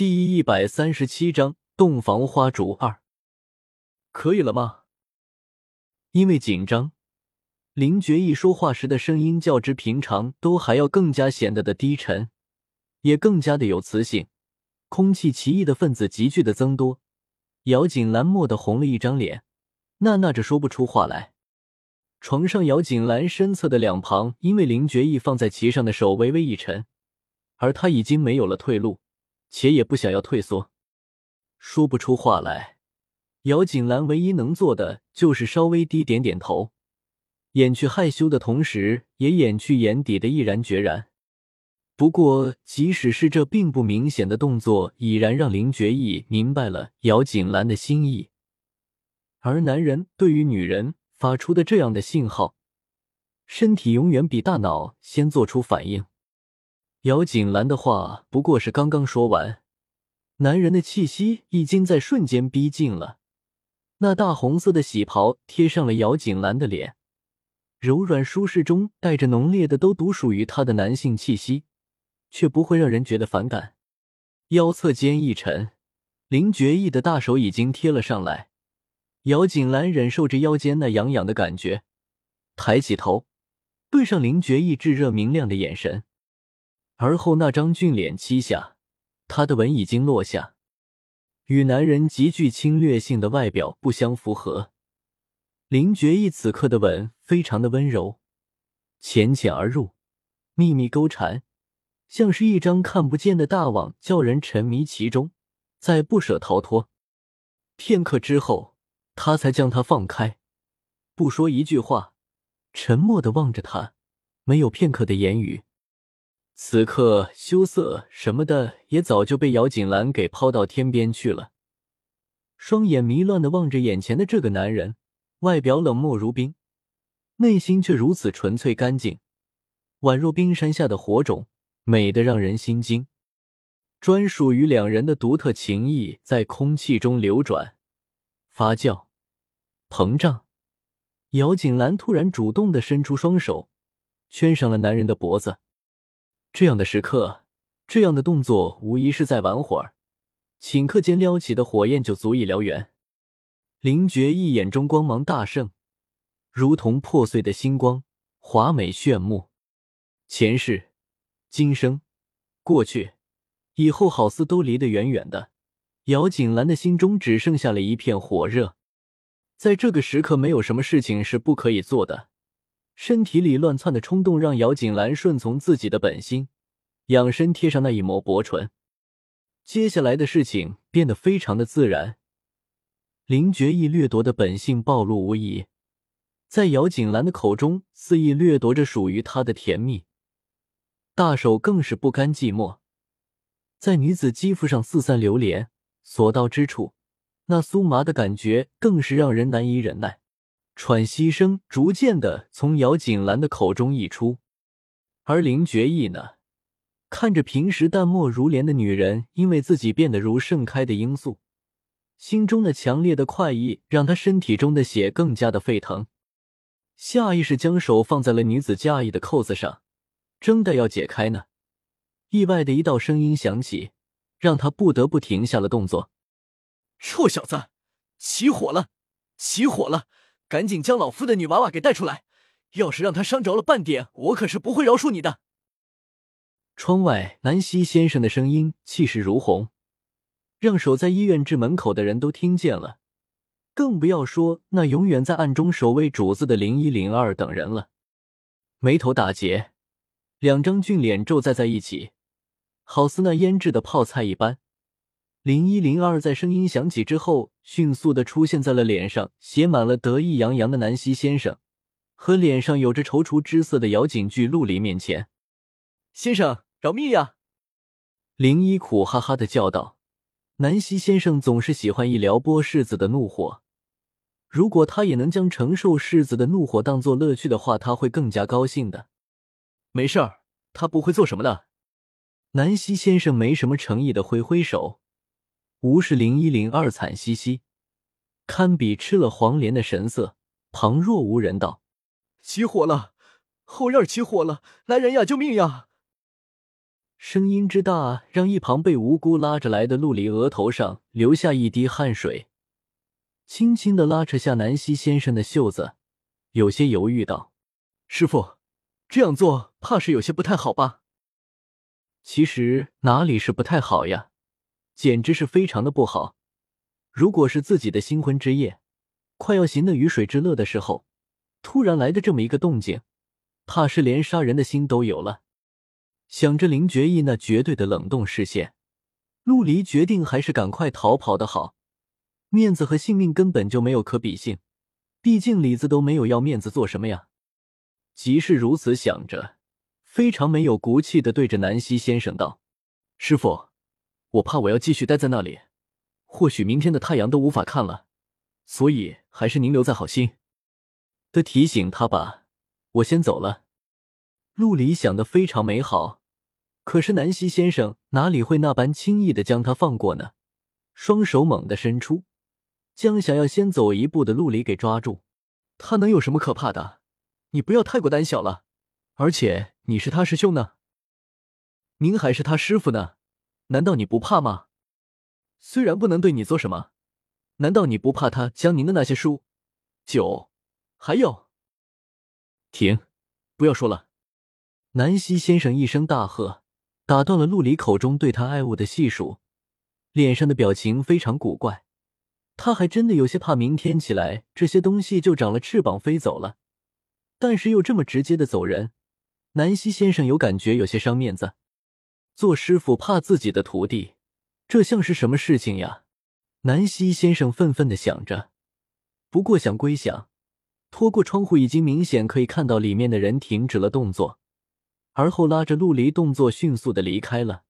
第一百三十七章洞房花烛二，可以了吗？因为紧张，林觉义说话时的声音较之平常都还要更加显得的低沉，也更加的有磁性。空气奇异的分子急剧的增多，姚锦兰蓦地红了一张脸，呐呐着说不出话来。床上，姚锦兰身侧的两旁，因为林觉义放在其上的手微微一沉，而他已经没有了退路。且也不想要退缩，说不出话来。姚锦兰唯一能做的就是稍微低点点头，掩去害羞的同时，也掩去眼底的毅然决然。不过，即使是这并不明显的动作，已然让林觉义明白了姚锦兰的心意。而男人对于女人发出的这样的信号，身体永远比大脑先做出反应。姚锦兰的话不过是刚刚说完，男人的气息已经在瞬间逼近了。那大红色的喜袍贴上了姚锦兰的脸，柔软舒适中带着浓烈的都独属于她的男性气息，却不会让人觉得反感。腰侧间一沉，林觉意的大手已经贴了上来。姚锦兰忍受着腰间那痒痒的感觉，抬起头，对上林觉意炙热明亮的眼神。而后那张俊脸七下，他的吻已经落下，与男人极具侵略性的外表不相符合。林觉意此刻的吻非常的温柔，浅浅而入，秘密勾缠，像是一张看不见的大网，叫人沉迷其中，再不舍逃脱。片刻之后，他才将她放开，不说一句话，沉默的望着他，没有片刻的言语。此刻羞涩什么的也早就被姚锦兰给抛到天边去了，双眼迷乱的望着眼前的这个男人，外表冷漠如冰，内心却如此纯粹干净，宛若冰山下的火种，美得让人心惊。专属于两人的独特情谊在空气中流转、发酵、膨胀。姚锦兰突然主动的伸出双手，圈上了男人的脖子。这样的时刻，这样的动作，无疑是在玩会儿，顷刻间撩起的火焰就足以燎原。林觉一眼中光芒大盛，如同破碎的星光，华美炫目。前世、今生、过去、以后，好似都离得远远的。姚锦兰的心中只剩下了一片火热。在这个时刻，没有什么事情是不可以做的。身体里乱窜的冲动让姚锦兰顺从自己的本心，仰身贴上那一抹薄唇。接下来的事情变得非常的自然。林觉意掠夺的本性暴露无遗，在姚锦兰的口中肆意掠夺着属于她的甜蜜，大手更是不甘寂寞，在女子肌肤上四散流连，所到之处，那酥麻的感觉更是让人难以忍耐。喘息声逐渐的从姚锦兰的口中溢出，而林觉意呢，看着平时淡漠如莲的女人，因为自己变得如盛开的罂粟，心中的强烈的快意让他身体中的血更加的沸腾，下意识将手放在了女子嫁衣的扣子上，正待要解开呢，意外的一道声音响起，让他不得不停下了动作。臭小子，起火了，起火了！赶紧将老夫的女娃娃给带出来！要是让她伤着了半点，我可是不会饶恕你的。窗外，南希先生的声音气势如虹，让守在医院至门口的人都听见了，更不要说那永远在暗中守卫主子的零一零二等人了。眉头打结，两张俊脸皱在在一起，好似那腌制的泡菜一般。零一零二在声音响起之后，迅速的出现在了脸上写满了得意洋洋的南希先生和脸上有着踌躇之色的姚景巨陆离面前。先生饶命呀！零一苦哈哈的叫道：“南希先生总是喜欢一撩拨世子的怒火，如果他也能将承受世子的怒火当做乐趣的话，他会更加高兴的。没事儿，他不会做什么的。”南希先生没什么诚意的挥挥手。无视零一零二惨兮兮，堪比吃了黄连的神色，旁若无人道：“起火了，后院起火了，来人呀，救命呀！”声音之大，让一旁被无辜拉着来的陆离额头上流下一滴汗水，轻轻的拉扯下南希先生的袖子，有些犹豫道：“师傅，这样做怕是有些不太好吧？”其实哪里是不太好呀，简直是非常的不好。如果是自己的新婚之夜，快要行的鱼水之乐的时候，突然来的这么一个动静，怕是连杀人的心都有了。想着林觉意那绝对的冷冻视线，陆离决定还是赶快逃跑的好。面子和性命根本就没有可比性，毕竟李子都没有要面子做什么呀？即是如此想着，非常没有骨气的对着南希先生道：“师傅，我怕我要继续待在那里，或许明天的太阳都无法看了，所以还是您留在好心。”的提醒他吧，我先走了。陆离想的非常美好。可是南希先生哪里会那般轻易的将他放过呢？双手猛地伸出，将想要先走一步的陆离给抓住。他能有什么可怕的？你不要太过胆小了。而且你是他师兄呢，您还是他师傅呢，难道你不怕吗？虽然不能对你做什么，难道你不怕他将您的那些书、酒，还有……停，不要说了。南希先生一声大喝。打断了陆离口中对他爱物的细数，脸上的表情非常古怪。他还真的有些怕，明天起来这些东西就长了翅膀飞走了。但是又这么直接的走人，南希先生有感觉有些伤面子。做师傅怕自己的徒弟，这像是什么事情呀？南希先生愤愤的想着。不过想归想，拖过窗户已经明显可以看到里面的人停止了动作。而后拉着陆离，动作迅速的离开了。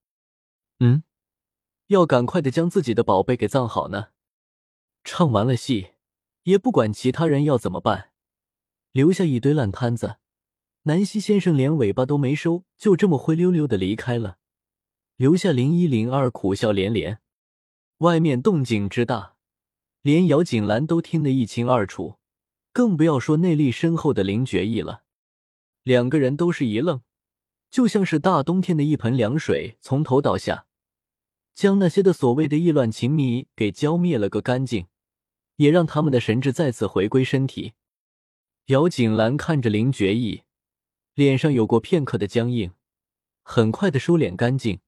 嗯，要赶快的将自己的宝贝给葬好呢。唱完了戏，也不管其他人要怎么办，留下一堆烂摊子。南希先生连尾巴都没收，就这么灰溜溜的离开了，留下零一零二苦笑连连。外面动静之大，连姚锦兰都听得一清二楚，更不要说内力深厚的林觉意了。两个人都是一愣。就像是大冬天的一盆凉水从头倒下，将那些的所谓的意乱情迷给浇灭了个干净，也让他们的神智再次回归身体。姚锦兰看着林觉意，脸上有过片刻的僵硬，很快的收敛干净。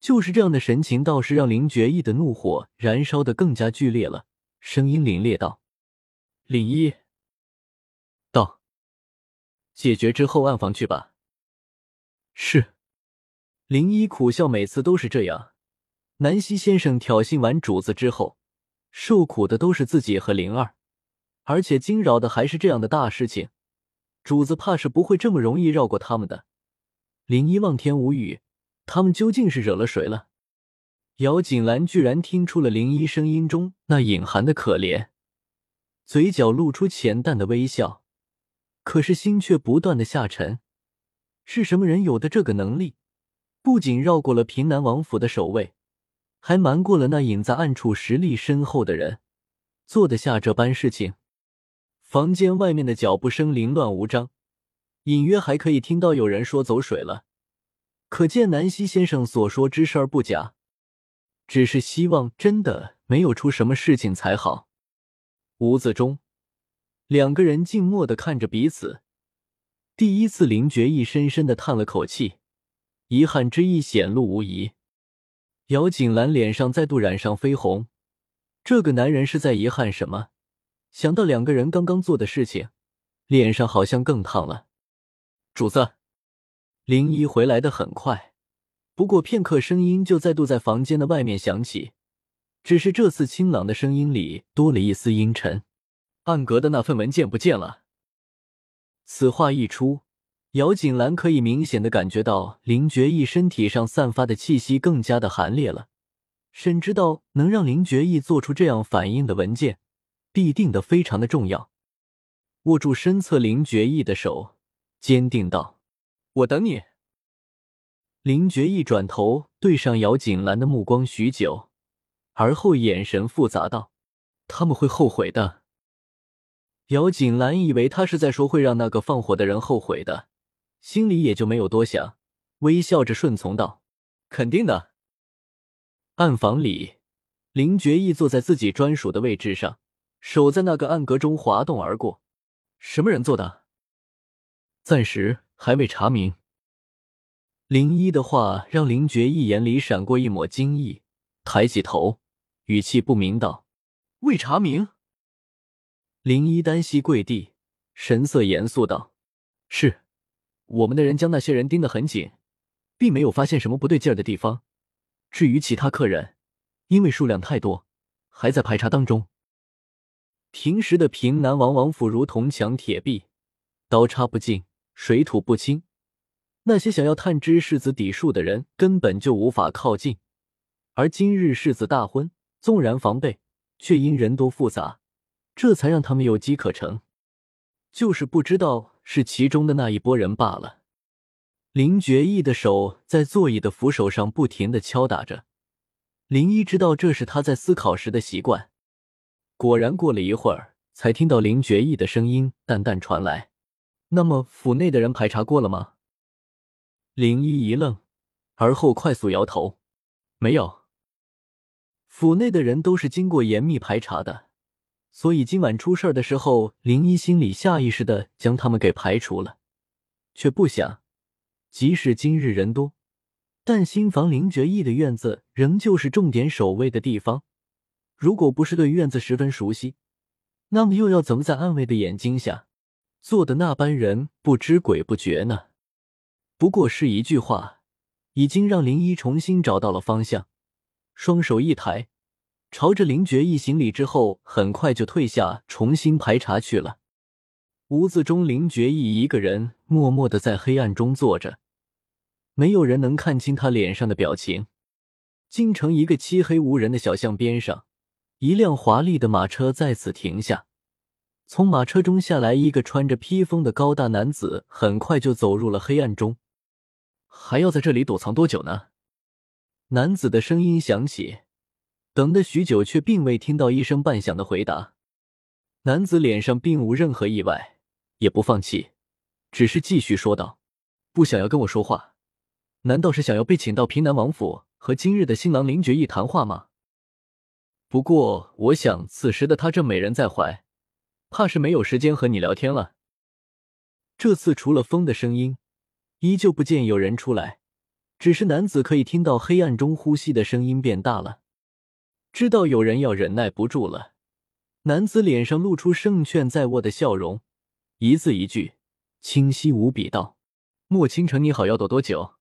就是这样的神情，倒是让林觉意的怒火燃烧的更加剧烈了，声音凛冽道：“林一，道，解决之后暗房去吧。”是，林一苦笑，每次都是这样。南希先生挑衅完主子之后，受苦的都是自己和灵儿，而且惊扰的还是这样的大事情，主子怕是不会这么容易绕过他们的。林一望天无语，他们究竟是惹了谁了？姚锦兰居然听出了林一声音中那隐含的可怜，嘴角露出浅淡的微笑，可是心却不断的下沉。是什么人有的这个能力？不仅绕过了平南王府的守卫，还瞒过了那隐在暗处实力深厚的人，做得下这般事情？房间外面的脚步声凌乱无章，隐约还可以听到有人说走水了，可见南希先生所说之事儿不假。只是希望真的没有出什么事情才好。屋子中，两个人静默的看着彼此。第一次，林觉意深深的叹了口气，遗憾之意显露无遗。姚锦兰脸上再度染上绯红，这个男人是在遗憾什么？想到两个人刚刚做的事情，脸上好像更烫了。主子，林一回来的很快，不过片刻，声音就再度在房间的外面响起，只是这次清朗的声音里多了一丝阴沉。暗格的那份文件不见了。此话一出，姚锦兰可以明显的感觉到林觉意身体上散发的气息更加的寒冽了。沈知道能让林觉意做出这样反应的文件，必定的非常的重要。握住身侧林觉意的手，坚定道：“我等你。”林觉意转头对上姚锦兰的目光许久，而后眼神复杂道：“他们会后悔的。”姚锦兰以为他是在说会让那个放火的人后悔的，心里也就没有多想，微笑着顺从道：“肯定的。暗房里，林觉意坐在自己专属的位置上，手在那个暗格中滑动而过。什么人做的？暂时还未查明。林一的话让林觉一眼里闪过一抹惊异，抬起头，语气不明道：“未查明。”林一单膝跪地，神色严肃道：“是，我们的人将那些人盯得很紧，并没有发现什么不对劲儿的地方。至于其他客人，因为数量太多，还在排查当中。平时的平南王王府如铜墙铁壁，刀插不进，水土不侵。”那些想要探知世子底数的人根本就无法靠近，而今日世子大婚，纵然防备，却因人多复杂，这才让他们有机可乘。就是不知道是其中的那一拨人罢了。林觉义的手在座椅的扶手上不停的敲打着，林一知道这是他在思考时的习惯。果然，过了一会儿，才听到林觉义的声音淡淡传来：“那么，府内的人排查过了吗？”林一一愣，而后快速摇头：“没有。府内的人都是经过严密排查的，所以今晚出事儿的时候，林一心里下意识的将他们给排除了。却不想，即使今日人多，但新房林觉义的院子仍旧是重点守卫的地方。如果不是对院子十分熟悉，那么又要怎么在暗卫的眼睛下，做的那般人不知鬼不觉呢？”不过是一句话，已经让林一重新找到了方向。双手一抬，朝着林觉一行礼之后，很快就退下，重新排查去了。屋子中，林觉义一个人默默的在黑暗中坐着，没有人能看清他脸上的表情。京城一个漆黑无人的小巷边上，一辆华丽的马车在此停下。从马车中下来一个穿着披风的高大男子，很快就走入了黑暗中。还要在这里躲藏多久呢？男子的声音响起，等了许久，却并未听到一声半响的回答。男子脸上并无任何意外，也不放弃，只是继续说道：“不想要跟我说话，难道是想要被请到平南王府和今日的新郎林觉义谈话吗？不过，我想此时的他正美人在怀，怕是没有时间和你聊天了。这次除了风的声音。”依旧不见有人出来，只是男子可以听到黑暗中呼吸的声音变大了，知道有人要忍耐不住了。男子脸上露出胜券在握的笑容，一字一句清晰无比道：“莫倾城，你好，要躲多久？”